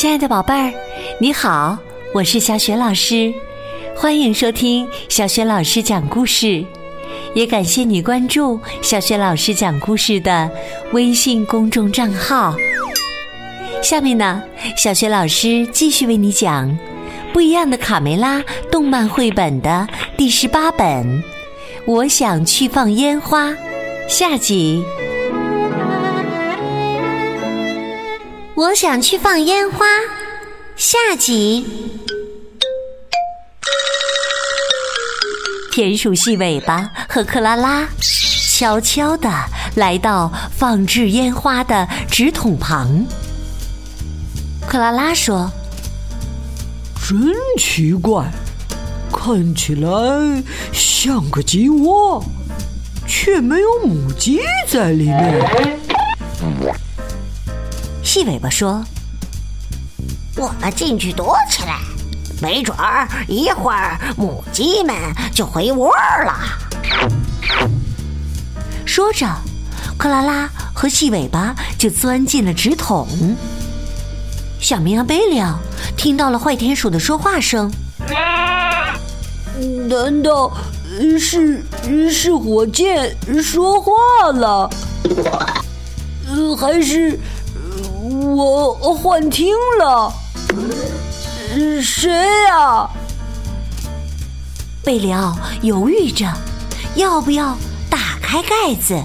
亲爱的宝贝儿，你好，我是小雪老师，欢迎收听小雪老师讲故事，也感谢你关注小雪老师讲故事的微信公众账号。下面呢，小雪老师继续为你讲《不一样的卡梅拉》动漫绘本的第十八本《我想去放烟花》下集。我想去放烟花，下集。田鼠细尾巴和克拉拉悄悄地来到放置烟花的纸筒旁。克拉拉说：“真奇怪，看起来像个鸡窝，却没有母鸡在里面。”细尾巴说：“我们进去躲起来，没准儿一会儿母鸡们就回窝了。”说着，克拉拉和细尾巴就钻进了纸筒。小绵羊贝利奥听到了坏田鼠的说话声：“ 难道是是火箭说话了？还是？”我幻听了，谁呀？贝里奥犹豫着，要不要打开盖子？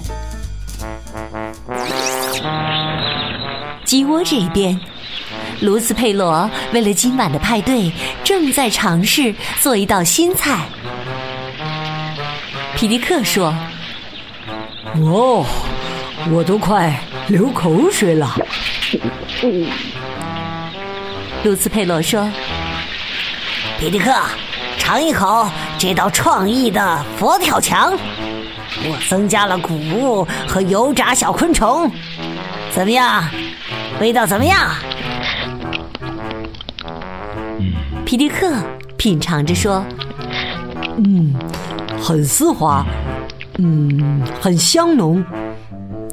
鸡窝这边，卢斯佩罗为了今晚的派对，正在尝试做一道新菜。皮迪克说：“哦，我都快流口水了。”卢斯佩罗说：“皮迪克，尝一口这道创意的佛跳墙。我增加了谷物和油炸小昆虫，怎么样？味道怎么样？”皮迪克品尝着说：“嗯，很丝滑，嗯，很香浓。”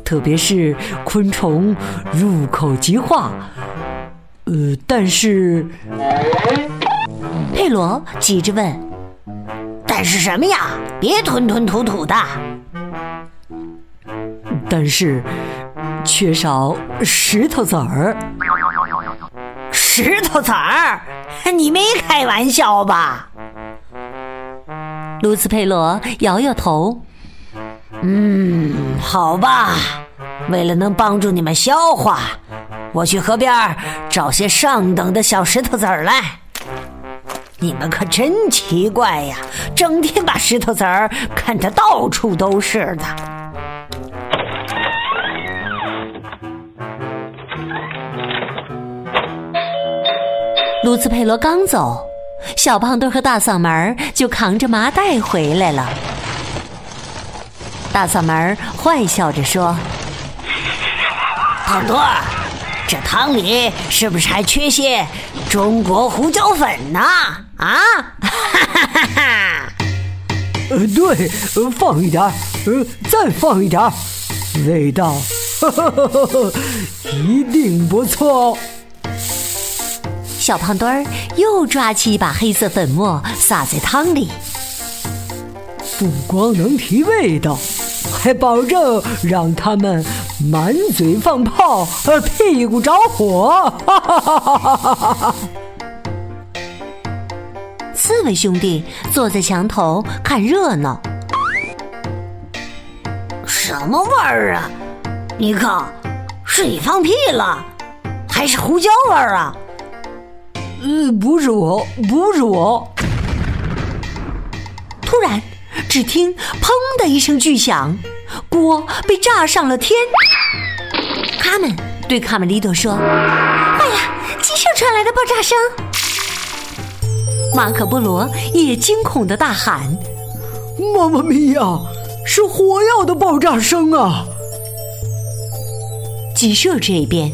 特别是昆虫入口即化，呃，但是佩罗急着问：“但是什么呀？别吞吞吐吐的。”但是缺少石头子儿。石头子儿？你没开玩笑吧？卢斯佩罗摇摇头。嗯，好吧。为了能帮助你们消化，我去河边找些上等的小石头子儿来。你们可真奇怪呀，整天把石头子儿看得到处都是的。卢兹佩罗刚走，小胖墩和大嗓门就扛着麻袋回来了。大嗓门坏笑着说。胖墩儿，这汤里是不是还缺些中国胡椒粉呢？啊，哈哈哈哈！呃，对，放一点呃，再放一点味道，哈哈哈哈一定不错。小胖墩儿又抓起一把黑色粉末撒在汤里，不光能提味道。还保证让他们满嘴放炮，呃，屁股着火！哈哈哈哈哈哈！四位兄弟坐在墙头看热闹。什么味儿啊？尼克，是你放屁了，还是胡椒味儿啊？呃，不是我，不是我。突然，只听“砰”的一声巨响。锅被炸上了天！他们对卡梅利多说：“哎呀，鸡舍传来的爆炸声！”马可波罗也惊恐的大喊：“妈妈咪呀，是火药的爆炸声啊！”鸡舍这边，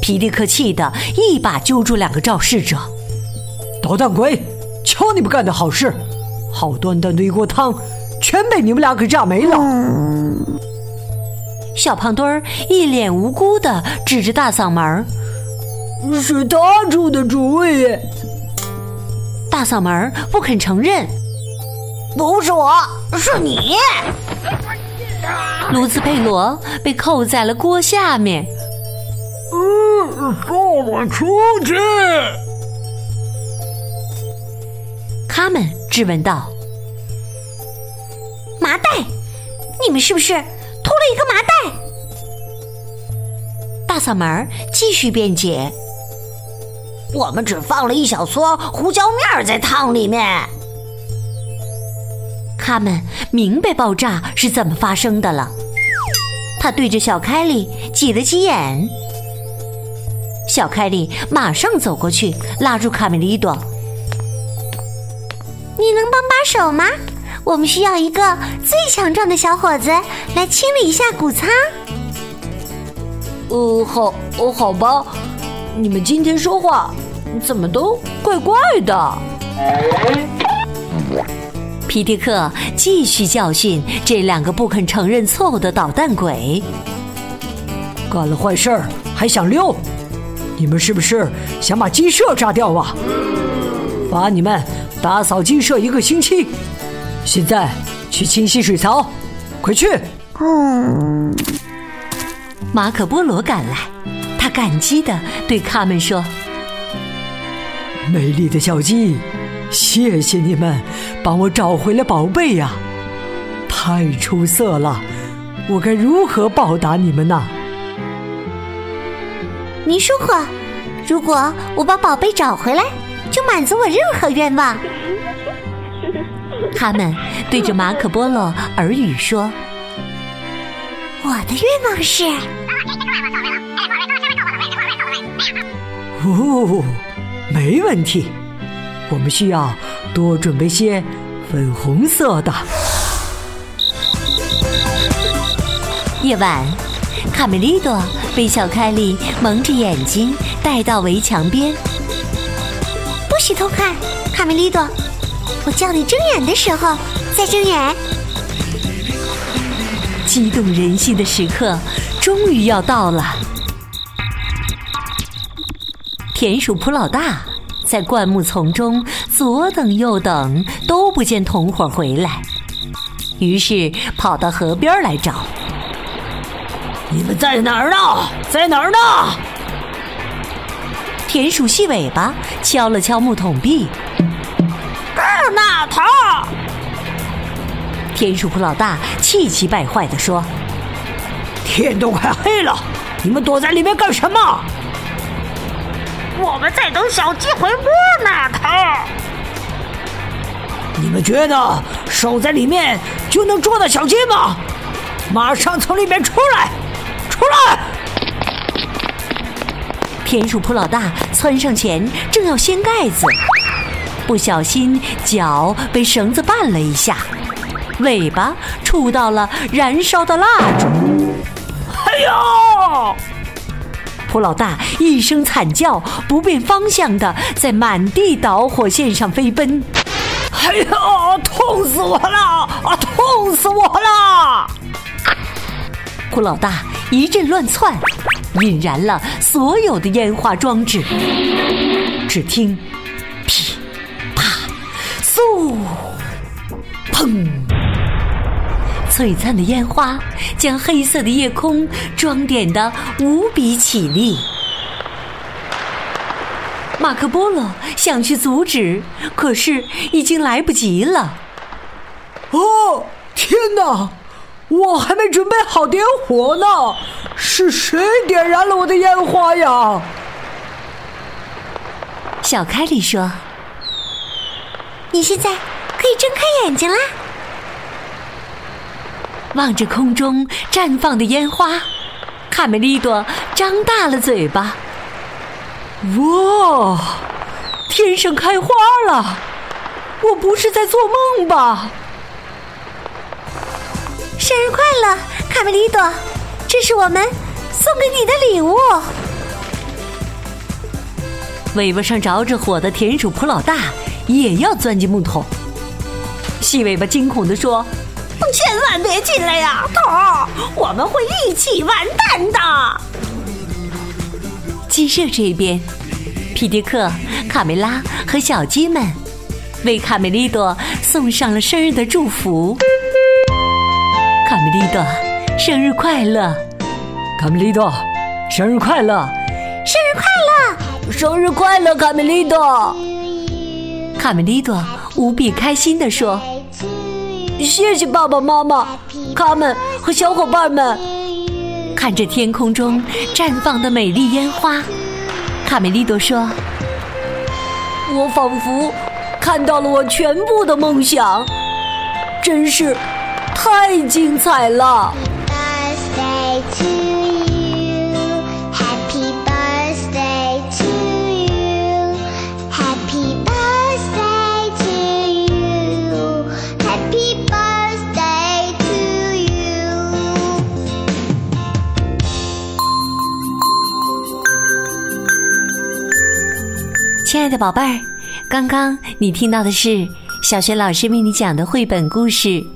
皮迪克气得一把揪住两个肇事者：“捣蛋鬼，瞧你们干的好事！好端端的一锅汤，全被你们俩给炸没了！”小胖墩儿一脸无辜的指着大嗓门儿：“是他出的主意。大嗓门儿不肯承认，不是我，是你。卢兹佩罗被扣在了锅下面。嗯，放我出去！他们质问道：“麻袋，你们是不是偷了一个麻袋？”大嗓门继续辩解：“我们只放了一小撮胡椒面在汤里面。”他们明白爆炸是怎么发生的了。他对着小凯莉挤了挤眼。小凯莉马上走过去，拉住卡梅利多：“你能帮把手吗？我们需要一个最强壮的小伙子来清理一下谷仓。”“呃，好，哦，好吧。你们今天说话怎么都怪怪的？”皮迪克继续教训这两个不肯承认错误的捣蛋鬼。干了坏事儿还想溜？你们是不是想把鸡舍炸掉啊？罚你们打扫鸡舍一个星期。现在去清洗水槽，快去！嗯。马可波罗赶来，他感激的对卡门说：“美丽的小鸡。”谢谢你们帮我找回了宝贝呀，太出色了！我该如何报答你们呢？您说过，如果我把宝贝找回来，就满足我任何愿望。他们对着马可波罗耳语说：“我的愿望是……” 哦，没问题。我们需要多准备些粉红色的。夜晚，卡梅利多被小凯莉蒙着眼睛带到围墙边。不许偷看，卡梅利多！我叫你睁眼的时候再睁眼。激动人心的时刻终于要到了。田鼠普老大。在灌木丛中左等右等都不见同伙回来，于是跑到河边来找。你们在哪儿呢？在哪儿呢？田鼠细尾巴敲了敲木桶壁。那头。田鼠普老大气急败坏地说：“天都快黑了，你们躲在里面干什么？”我们在等小鸡回窝呢，头。你们觉得守在里面就能捉到小鸡吗？马上从里面出来，出来！田鼠普老大窜上前，正要掀盖子，不小心脚被绳子绊了一下，尾巴触到了燃烧的蜡烛。哎呦！蒲老大一声惨叫，不变方向的在满地导火线上飞奔。哎呦，痛死我了！啊，痛死我了！蒲老大一阵乱窜，引燃了所有的烟花装置。只听嗖砰，璀璨的烟花。将黑色的夜空装点的无比绮丽。马可波罗想去阻止，可是已经来不及了。哦，天哪！我还没准备好点火呢，是谁点燃了我的烟花呀？小凯莉说：“你现在可以睁开眼睛啦。”望着空中绽放的烟花，卡梅利多张大了嘴巴。哇，天上开花了！我不是在做梦吧？生日快乐，卡梅利多！这是我们送给你的礼物。尾巴上着着火的田鼠普老大也要钻进木桶。细尾巴惊恐地说。千万别进来呀，头儿！我们会一起完蛋的。鸡舍这边，皮迪克、卡梅拉和小鸡们为卡梅利多送上了生日的祝福。卡梅利多，生日快乐！卡梅利多，生日快乐！生日快乐！生日快乐，卡梅利多！卡梅利多无比开心地说：“谢谢爸爸妈妈，他们和小伙伴们。”看着天空中绽放的美丽烟花，卡梅利多说：“我仿佛看到了我全部的梦想，真是太精彩了。”“亲爱的宝贝儿，刚刚你听到的是小学老师为你讲的绘本故事《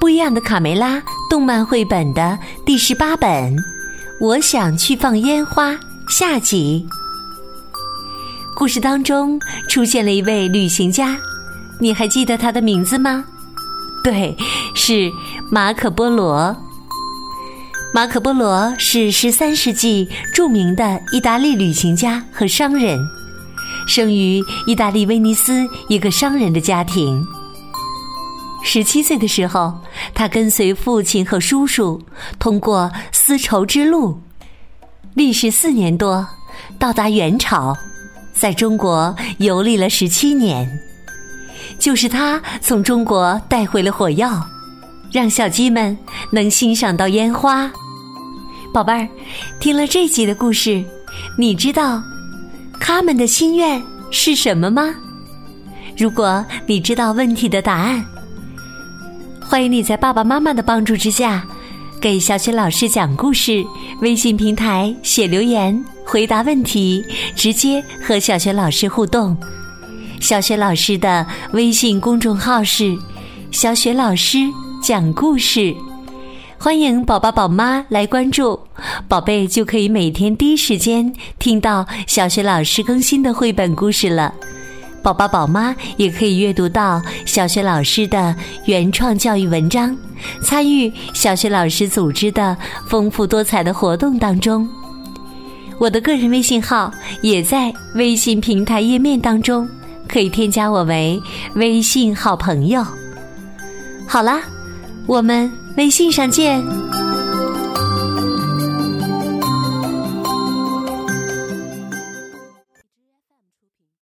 不一样的卡梅拉》动漫绘本的第十八本。我想去放烟花。下集故事当中出现了一位旅行家，你还记得他的名字吗？对，是马可波罗。马可波罗是十三世纪著名的意大利旅行家和商人，生于意大利威尼斯一个商人的家庭。十七岁的时候，他跟随父亲和叔叔通过丝绸之路。历时四年多，到达元朝，在中国游历了十七年。就是他从中国带回了火药，让小鸡们能欣赏到烟花。宝贝儿，听了这集的故事，你知道他们的心愿是什么吗？如果你知道问题的答案，欢迎你在爸爸妈妈的帮助之下。给小雪老师讲故事，微信平台写留言回答问题，直接和小雪老师互动。小雪老师的微信公众号是“小雪老师讲故事”，欢迎宝宝宝妈来关注，宝贝就可以每天第一时间听到小学老师更新的绘本故事了。宝宝宝妈也可以阅读到小学老师的原创教育文章，参与小学老师组织的丰富多彩的活动当中。我的个人微信号也在微信平台页面当中，可以添加我为微信好朋友。好啦，我们微信上见。